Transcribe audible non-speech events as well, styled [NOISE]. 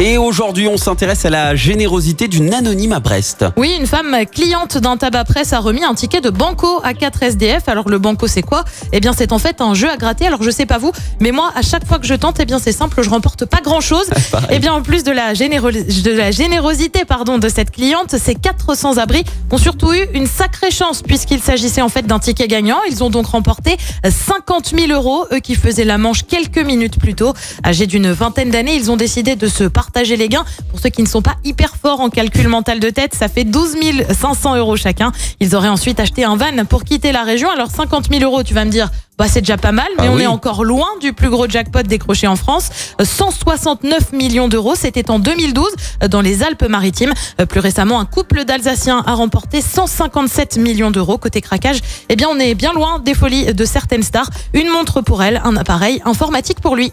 Et aujourd'hui, on s'intéresse à la générosité d'une anonyme à Brest. Oui, une femme cliente d'un tabac presse a remis un ticket de banco à 4 SDF. Alors le banco c'est quoi? Eh bien c'est en fait un jeu à gratter. Alors je sais pas vous, mais moi à chaque fois que je tente, eh bien c'est simple, je remporte pas grand chose. [LAUGHS] eh bien en plus de la, généro- de la générosité pardon de cette cliente, ces 400 abris ont surtout eu une sacrée chance puisqu'il s'agissait en fait d'un ticket gagnant. Ils ont donc remporté 50 000 euros, eux qui faisaient la manche quelques minutes plus tôt. Âgés d'une vingtaine d'années, ils ont décidé de se partager les gains. Pour ceux qui ne sont pas hyper forts en calcul mental de tête, ça fait 12 500 euros chacun. Ils auraient ensuite acheté un van pour quitter la région. Alors 50 000 euros, tu vas me dire, bah c'est déjà pas mal, mais Ah on oui. est encore loin du plus gros jackpot décroché en France. Euh, 169 millions d'euros, c'était en 2012 euh, dans les Alpes-Maritimes. Euh, Plus récemment, un couple d'Alsaciens a remporté 157 millions d'euros. Côté craquage, eh bien on est bien loin des folies de certaines stars. Une montre pour elle, un appareil informatique pour lui.